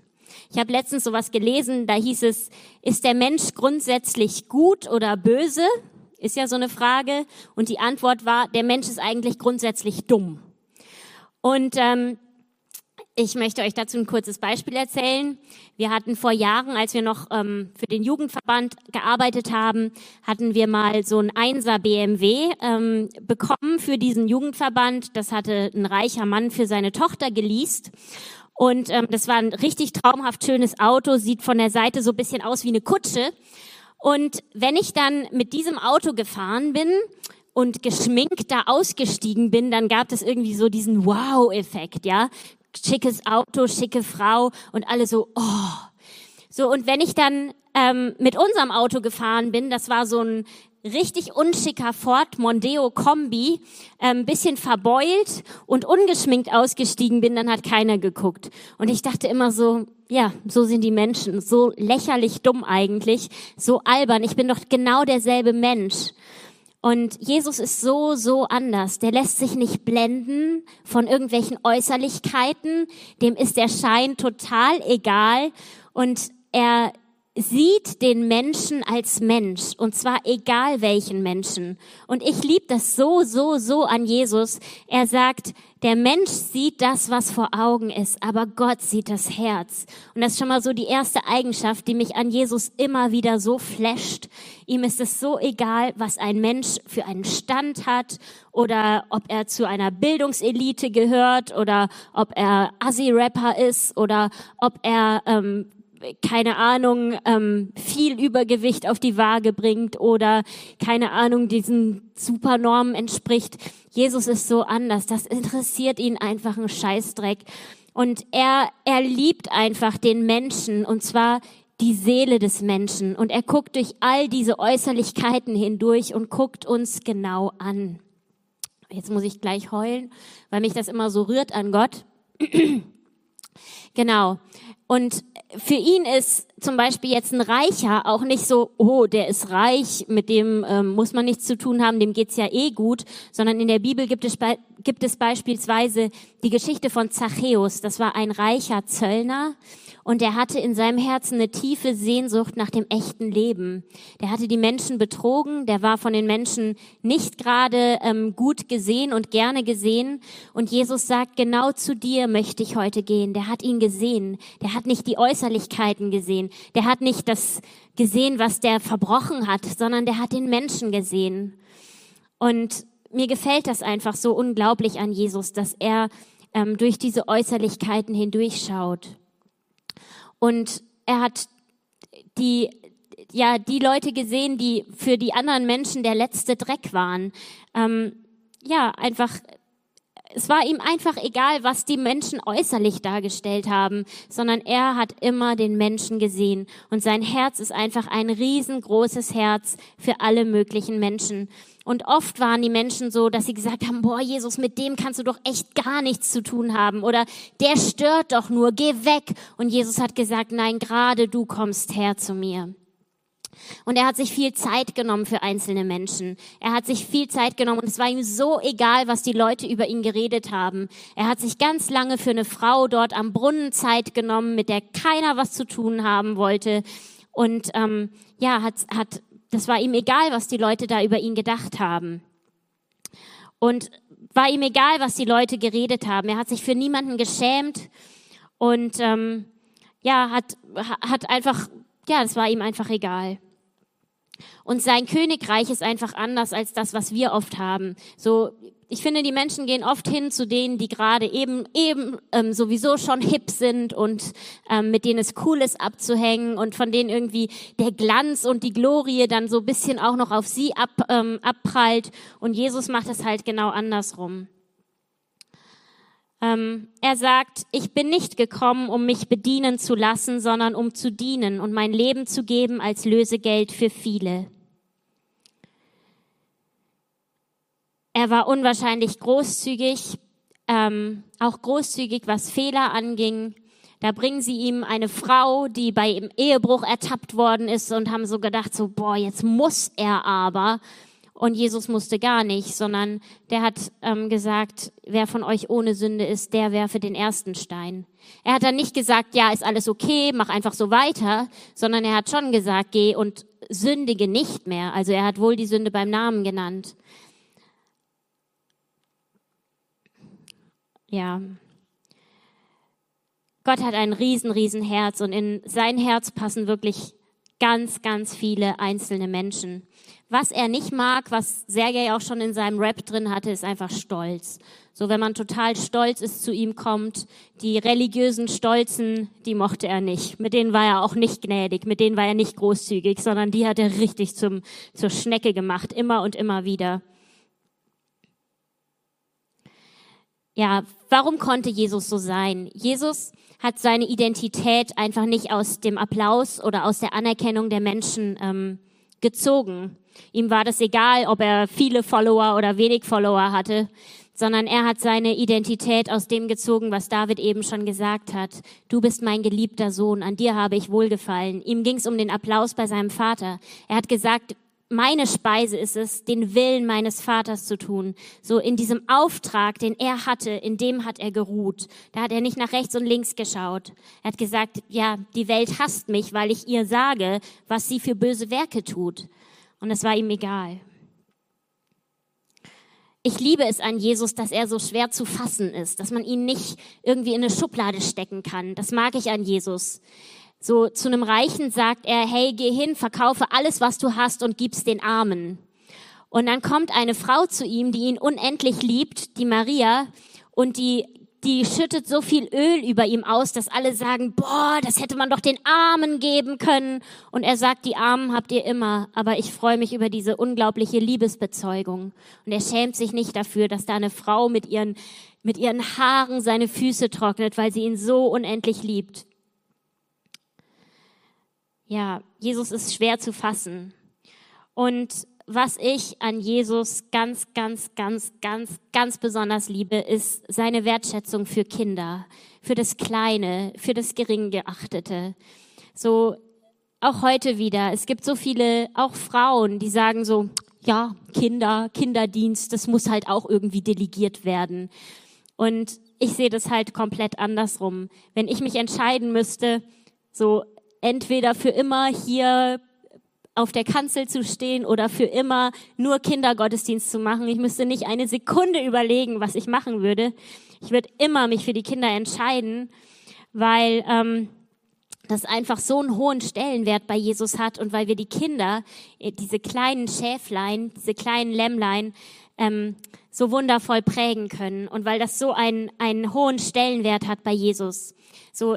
Speaker 2: Ich habe letztens sowas gelesen, da hieß es, ist der Mensch grundsätzlich gut oder böse? Ist ja so eine Frage. Und die Antwort war, der Mensch ist eigentlich grundsätzlich dumm. Und ähm, ich möchte euch dazu ein kurzes Beispiel erzählen. Wir hatten vor Jahren, als wir noch ähm, für den Jugendverband gearbeitet haben, hatten wir mal so ein Einser BMW ähm, bekommen für diesen Jugendverband. Das hatte ein reicher Mann für seine Tochter geleast. Und ähm, das war ein richtig traumhaft schönes Auto, sieht von der Seite so ein bisschen aus wie eine Kutsche. Und wenn ich dann mit diesem Auto gefahren bin, und geschminkt da ausgestiegen bin, dann gab es irgendwie so diesen Wow-Effekt, ja schickes Auto, schicke Frau und alle so, oh. So, und wenn ich dann ähm, mit unserem Auto gefahren bin, das war so ein richtig unschicker Ford Mondeo Kombi, ein ähm, bisschen verbeult und ungeschminkt ausgestiegen bin, dann hat keiner geguckt. Und ich dachte immer so, ja, so sind die Menschen, so lächerlich dumm eigentlich, so albern. Ich bin doch genau derselbe Mensch. Und Jesus ist so, so anders. Der lässt sich nicht blenden von irgendwelchen Äußerlichkeiten. Dem ist der Schein total egal. Und er sieht den Menschen als Mensch und zwar egal welchen Menschen. Und ich liebe das so, so, so an Jesus. Er sagt, der Mensch sieht das, was vor Augen ist, aber Gott sieht das Herz. Und das ist schon mal so die erste Eigenschaft, die mich an Jesus immer wieder so flasht. Ihm ist es so egal, was ein Mensch für einen Stand hat oder ob er zu einer Bildungselite gehört oder ob er Assi-Rapper ist oder ob er ähm, keine Ahnung, ähm, viel Übergewicht auf die Waage bringt oder keine Ahnung, diesen Supernormen entspricht. Jesus ist so anders. Das interessiert ihn einfach ein Scheißdreck. Und er, er liebt einfach den Menschen und zwar die Seele des Menschen. Und er guckt durch all diese Äußerlichkeiten hindurch und guckt uns genau an. Jetzt muss ich gleich heulen, weil mich das immer so rührt an Gott. Genau. Und für ihn ist zum Beispiel jetzt ein Reicher auch nicht so, oh, der ist reich, mit dem ähm, muss man nichts zu tun haben, dem geht's ja eh gut, sondern in der Bibel gibt es, gibt es beispielsweise die Geschichte von Zachäus. Das war ein reicher Zöllner, und er hatte in seinem Herzen eine tiefe Sehnsucht nach dem echten Leben. Der hatte die Menschen betrogen, der war von den Menschen nicht gerade ähm, gut gesehen und gerne gesehen. Und Jesus sagt, genau zu dir möchte ich heute gehen. Der hat ihn gesehen. Der hat nicht die Äußerlichkeiten gesehen. Der hat nicht das gesehen, was der verbrochen hat, sondern der hat den Menschen gesehen. Und mir gefällt das einfach so unglaublich an Jesus, dass er ähm, durch diese Äußerlichkeiten hindurchschaut. Und er hat die, ja, die Leute gesehen, die für die anderen Menschen der letzte Dreck waren. Ähm, ja, einfach, es war ihm einfach egal, was die Menschen äußerlich dargestellt haben, sondern er hat immer den Menschen gesehen. Und sein Herz ist einfach ein riesengroßes Herz für alle möglichen Menschen. Und oft waren die Menschen so, dass sie gesagt haben, boah, Jesus, mit dem kannst du doch echt gar nichts zu tun haben. Oder der stört doch nur, geh weg. Und Jesus hat gesagt, nein, gerade du kommst her zu mir. Und er hat sich viel Zeit genommen für einzelne Menschen. Er hat sich viel Zeit genommen und es war ihm so egal, was die Leute über ihn geredet haben. Er hat sich ganz lange für eine Frau dort am Brunnen Zeit genommen, mit der keiner was zu tun haben wollte. Und ähm, ja, hat, hat das war ihm egal, was die Leute da über ihn gedacht haben. Und war ihm egal, was die Leute geredet haben. Er hat sich für niemanden geschämt und ähm, ja, hat, hat einfach, ja, das war ihm einfach egal. Und sein Königreich ist einfach anders als das, was wir oft haben. So, ich finde, die Menschen gehen oft hin zu denen, die gerade eben eben ähm, sowieso schon hip sind und ähm, mit denen es cool ist abzuhängen und von denen irgendwie der Glanz und die Glorie dann so bisschen auch noch auf sie ab, ähm, abprallt. Und Jesus macht es halt genau andersrum. Ähm, er sagt, ich bin nicht gekommen, um mich bedienen zu lassen, sondern um zu dienen und mein Leben zu geben als Lösegeld für viele. Er war unwahrscheinlich großzügig, ähm, auch großzügig, was Fehler anging. Da bringen sie ihm eine Frau, die bei ihm Ehebruch ertappt worden ist und haben so gedacht, so, boah, jetzt muss er aber. Und Jesus musste gar nicht, sondern der hat ähm, gesagt, wer von euch ohne Sünde ist, der werfe den ersten Stein. Er hat dann nicht gesagt, ja, ist alles okay, mach einfach so weiter, sondern er hat schon gesagt, geh und sündige nicht mehr. Also er hat wohl die Sünde beim Namen genannt. ja, Gott hat ein riesen, riesen Herz und in sein Herz passen wirklich ganz, ganz viele einzelne Menschen. Was er nicht mag, was Sergei auch schon in seinem Rap drin hatte, ist einfach Stolz. So, wenn man total stolz ist, zu ihm kommt, die religiösen Stolzen, die mochte er nicht. Mit denen war er auch nicht gnädig, mit denen war er nicht großzügig, sondern die hat er richtig zum, zur Schnecke gemacht, immer und immer wieder. ja, warum konnte Jesus so sein? Jesus hat seine Identität einfach nicht aus dem Applaus oder aus der Anerkennung der Menschen ähm, gezogen. Ihm war das egal, ob er viele Follower oder wenig Follower hatte, sondern er hat seine Identität aus dem gezogen, was David eben schon gesagt hat. Du bist mein geliebter Sohn, an dir habe ich wohlgefallen. Ihm ging es um den Applaus bei seinem Vater. Er hat gesagt, meine Speise ist es, den Willen meines Vaters zu tun. So in diesem Auftrag, den er hatte, in dem hat er geruht. Da hat er nicht nach rechts und links geschaut. Er hat gesagt, ja, die Welt hasst mich, weil ich ihr sage, was sie für böse Werke tut. Und es war ihm egal. Ich liebe es an Jesus, dass er so schwer zu fassen ist, dass man ihn nicht irgendwie in eine Schublade stecken kann. Das mag ich an Jesus. So zu einem Reichen sagt er, hey, geh hin, verkaufe alles, was du hast und gib's den Armen. Und dann kommt eine Frau zu ihm, die ihn unendlich liebt, die Maria, und die, die schüttet so viel Öl über ihm aus, dass alle sagen, boah, das hätte man doch den Armen geben können. Und er sagt, die Armen habt ihr immer, aber ich freue mich über diese unglaubliche Liebesbezeugung. Und er schämt sich nicht dafür, dass da eine Frau mit ihren, mit ihren Haaren seine Füße trocknet, weil sie ihn so unendlich liebt. Ja, Jesus ist schwer zu fassen. Und was ich an Jesus ganz, ganz, ganz, ganz, ganz besonders liebe, ist seine Wertschätzung für Kinder, für das Kleine, für das Geringgeachtete. So, auch heute wieder. Es gibt so viele, auch Frauen, die sagen so, ja, Kinder, Kinderdienst, das muss halt auch irgendwie delegiert werden. Und ich sehe das halt komplett andersrum. Wenn ich mich entscheiden müsste, so entweder für immer hier auf der Kanzel zu stehen oder für immer nur Kindergottesdienst zu machen. Ich müsste nicht eine Sekunde überlegen, was ich machen würde. Ich würde immer mich für die Kinder entscheiden, weil ähm, das einfach so einen hohen Stellenwert bei Jesus hat und weil wir die Kinder, äh, diese kleinen Schäflein, diese kleinen Lämmlein, ähm, so wundervoll prägen können und weil das so einen, einen hohen Stellenwert hat bei Jesus. So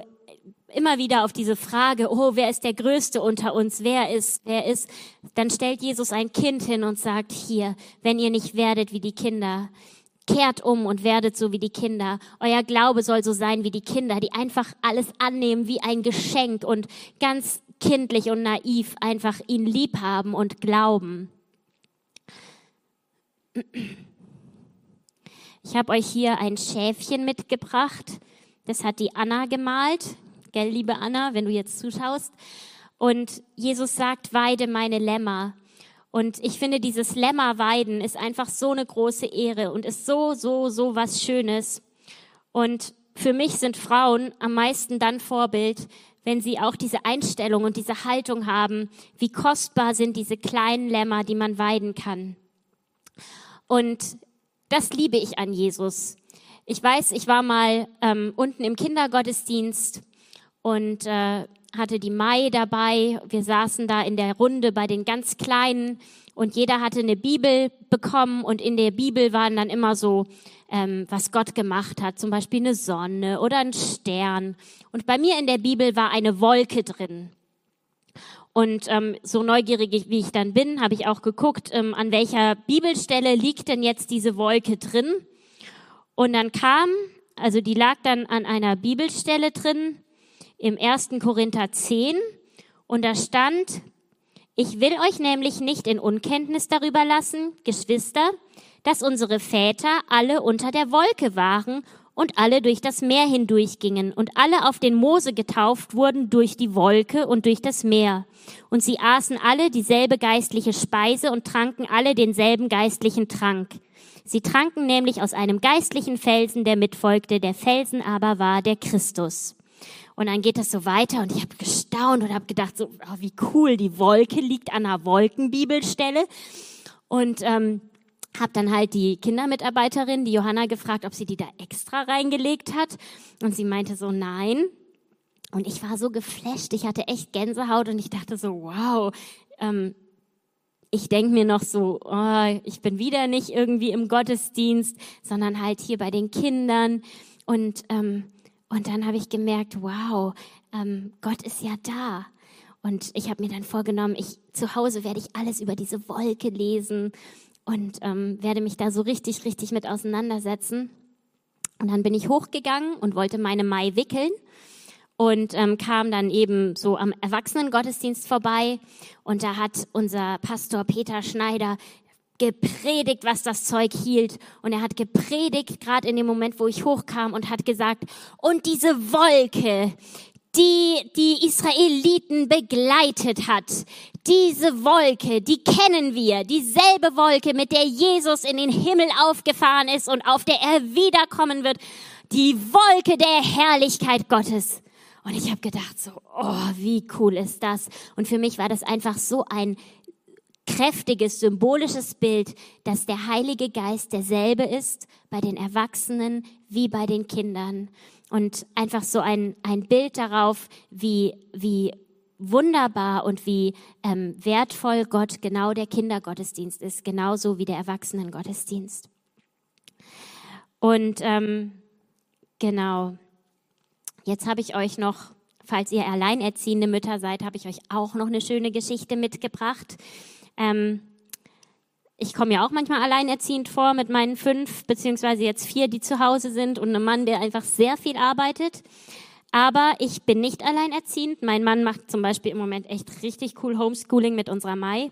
Speaker 2: immer wieder auf diese Frage, oh, wer ist der Größte unter uns? Wer ist, wer ist? Dann stellt Jesus ein Kind hin und sagt, hier, wenn ihr nicht werdet wie die Kinder, kehrt um und werdet so wie die Kinder. Euer Glaube soll so sein wie die Kinder, die einfach alles annehmen wie ein Geschenk und ganz kindlich und naiv einfach ihn lieb haben und glauben. Ich habe euch hier ein Schäfchen mitgebracht. Das hat die Anna gemalt gell, liebe Anna, wenn du jetzt zuschaust. Und Jesus sagt, weide meine Lämmer. Und ich finde, dieses Lämmerweiden ist einfach so eine große Ehre und ist so, so, so was Schönes. Und für mich sind Frauen am meisten dann Vorbild, wenn sie auch diese Einstellung und diese Haltung haben, wie kostbar sind diese kleinen Lämmer, die man weiden kann. Und das liebe ich an Jesus. Ich weiß, ich war mal ähm, unten im Kindergottesdienst und äh, hatte die Mai dabei. Wir saßen da in der Runde bei den ganz Kleinen und jeder hatte eine Bibel bekommen und in der Bibel waren dann immer so, ähm, was Gott gemacht hat, zum Beispiel eine Sonne oder ein Stern. Und bei mir in der Bibel war eine Wolke drin. Und ähm, so neugierig wie ich dann bin, habe ich auch geguckt, ähm, an welcher Bibelstelle liegt denn jetzt diese Wolke drin. Und dann kam, also die lag dann an einer Bibelstelle drin, im 1. Korinther 10 und da stand, ich will euch nämlich nicht in Unkenntnis darüber lassen, Geschwister, dass unsere Väter alle unter der Wolke waren und alle durch das Meer hindurchgingen und alle auf den Mose getauft wurden durch die Wolke und durch das Meer. Und sie aßen alle dieselbe geistliche Speise und tranken alle denselben geistlichen Trank. Sie tranken nämlich aus einem geistlichen Felsen, der mitfolgte, der Felsen aber war der Christus. Und dann geht das so weiter und ich habe gestaunt und habe gedacht, so oh, wie cool, die Wolke liegt an einer Wolkenbibelstelle. Und ähm, habe dann halt die Kindermitarbeiterin, die Johanna, gefragt, ob sie die da extra reingelegt hat. Und sie meinte so, nein. Und ich war so geflasht, ich hatte echt Gänsehaut und ich dachte so, wow. Ähm, ich denk mir noch so, oh, ich bin wieder nicht irgendwie im Gottesdienst, sondern halt hier bei den Kindern. Und ähm, und dann habe ich gemerkt, wow, ähm, Gott ist ja da. Und ich habe mir dann vorgenommen, ich zu Hause werde ich alles über diese Wolke lesen und ähm, werde mich da so richtig, richtig mit auseinandersetzen. Und dann bin ich hochgegangen und wollte meine Mai wickeln und ähm, kam dann eben so am Erwachsenengottesdienst vorbei und da hat unser Pastor Peter Schneider gepredigt, was das Zeug hielt. Und er hat gepredigt, gerade in dem Moment, wo ich hochkam und hat gesagt, und diese Wolke, die die Israeliten begleitet hat, diese Wolke, die kennen wir, dieselbe Wolke, mit der Jesus in den Himmel aufgefahren ist und auf der er wiederkommen wird, die Wolke der Herrlichkeit Gottes. Und ich habe gedacht so, oh, wie cool ist das? Und für mich war das einfach so ein kräftiges, symbolisches Bild, dass der Heilige Geist derselbe ist bei den Erwachsenen wie bei den Kindern. Und einfach so ein, ein Bild darauf, wie, wie wunderbar und wie ähm, wertvoll Gott genau der Kindergottesdienst ist, genauso wie der Erwachsenengottesdienst. Und ähm, genau, jetzt habe ich euch noch, falls ihr alleinerziehende Mütter seid, habe ich euch auch noch eine schöne Geschichte mitgebracht. Ähm, ich komme ja auch manchmal alleinerziehend vor mit meinen fünf, beziehungsweise jetzt vier, die zu Hause sind und einem Mann, der einfach sehr viel arbeitet. Aber ich bin nicht alleinerziehend. Mein Mann macht zum Beispiel im Moment echt richtig cool Homeschooling mit unserer Mai.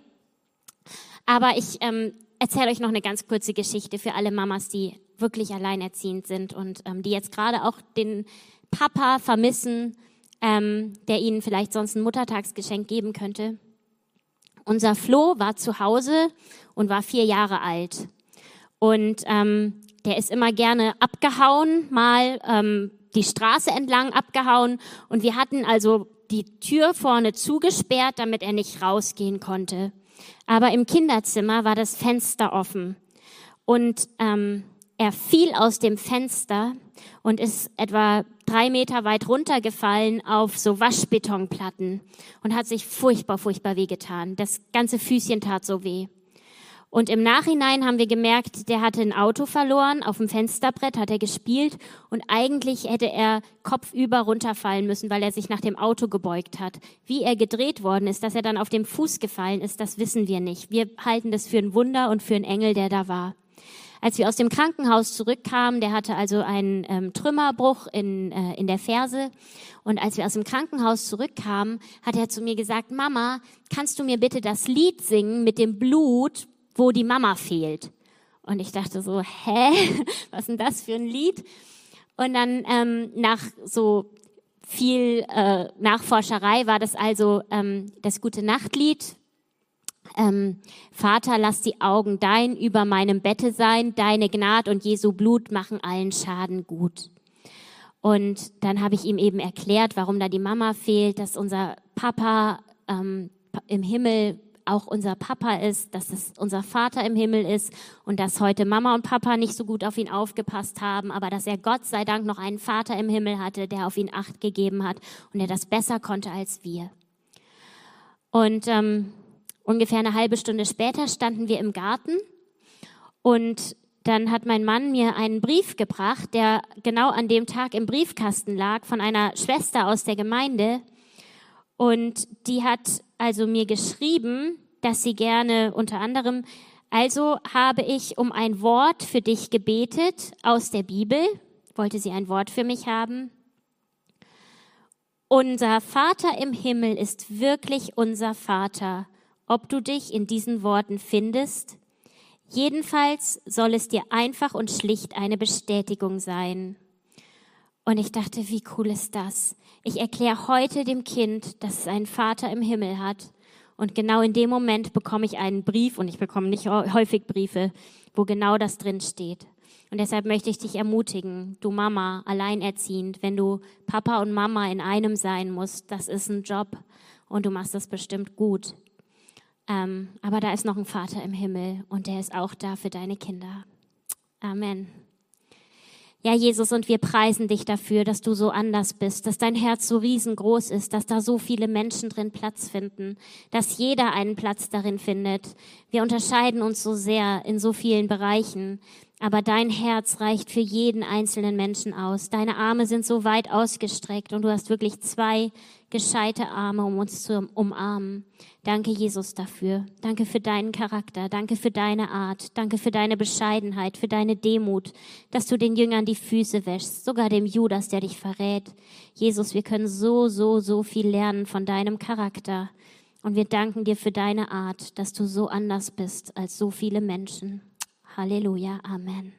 Speaker 2: Aber ich ähm, erzähle euch noch eine ganz kurze Geschichte für alle Mamas, die wirklich alleinerziehend sind und ähm, die jetzt gerade auch den Papa vermissen, ähm, der ihnen vielleicht sonst ein Muttertagsgeschenk geben könnte. Unser Flo war zu Hause und war vier Jahre alt. Und ähm, der ist immer gerne abgehauen, mal ähm, die Straße entlang abgehauen. Und wir hatten also die Tür vorne zugesperrt, damit er nicht rausgehen konnte. Aber im Kinderzimmer war das Fenster offen. Und ähm, er fiel aus dem Fenster und ist etwa drei Meter weit runtergefallen auf so Waschbetonplatten und hat sich furchtbar, furchtbar wehgetan. Das ganze Füßchen tat so weh. Und im Nachhinein haben wir gemerkt, der hatte ein Auto verloren, auf dem Fensterbrett hat er gespielt und eigentlich hätte er kopfüber runterfallen müssen, weil er sich nach dem Auto gebeugt hat. Wie er gedreht worden ist, dass er dann auf dem Fuß gefallen ist, das wissen wir nicht. Wir halten das für ein Wunder und für einen Engel, der da war. Als wir aus dem Krankenhaus zurückkamen, der hatte also einen ähm, Trümmerbruch in, äh, in der Ferse. Und als wir aus dem Krankenhaus zurückkamen, hat er zu mir gesagt, Mama, kannst du mir bitte das Lied singen mit dem Blut, wo die Mama fehlt? Und ich dachte so, hä, was ist denn das für ein Lied? Und dann ähm, nach so viel äh, Nachforscherei war das also ähm, das gute Nachtlied ähm, Vater, lass die Augen dein über meinem Bette sein, deine Gnad und Jesu Blut machen allen Schaden gut. Und dann habe ich ihm eben erklärt, warum da die Mama fehlt, dass unser Papa ähm, im Himmel auch unser Papa ist, dass es unser Vater im Himmel ist und dass heute Mama und Papa nicht so gut auf ihn aufgepasst haben, aber dass er Gott sei Dank noch einen Vater im Himmel hatte, der auf ihn acht gegeben hat und der das besser konnte als wir. Und ähm, Ungefähr eine halbe Stunde später standen wir im Garten und dann hat mein Mann mir einen Brief gebracht, der genau an dem Tag im Briefkasten lag von einer Schwester aus der Gemeinde. Und die hat also mir geschrieben, dass sie gerne unter anderem, also habe ich um ein Wort für dich gebetet aus der Bibel, wollte sie ein Wort für mich haben. Unser Vater im Himmel ist wirklich unser Vater ob du dich in diesen Worten findest. Jedenfalls soll es dir einfach und schlicht eine Bestätigung sein. Und ich dachte, wie cool ist das? Ich erkläre heute dem Kind, dass es einen Vater im Himmel hat. Und genau in dem Moment bekomme ich einen Brief, und ich bekomme nicht häufig Briefe, wo genau das drin steht. Und deshalb möchte ich dich ermutigen, du Mama, alleinerziehend, wenn du Papa und Mama in einem sein musst, das ist ein Job und du machst das bestimmt gut. Ähm, aber da ist noch ein Vater im Himmel und der ist auch da für deine Kinder. Amen. Ja, Jesus, und wir preisen dich dafür, dass du so anders bist, dass dein Herz so riesengroß ist, dass da so viele Menschen drin Platz finden, dass jeder einen Platz darin findet. Wir unterscheiden uns so sehr in so vielen Bereichen, Aber dein Herz reicht für jeden einzelnen Menschen aus. Deine Arme sind so weit ausgestreckt und du hast wirklich zwei gescheite Arme, um uns zu umarmen. Danke, Jesus, dafür. Danke für deinen Charakter. Danke für deine Art. Danke für deine Bescheidenheit, für deine Demut, dass du den Jüngern die Füße wäschst, sogar dem Judas, der dich verrät. Jesus, wir können so, so, so viel lernen von deinem Charakter. Und wir danken dir für deine Art, dass du so anders bist als so viele Menschen. Halleluja. Amen.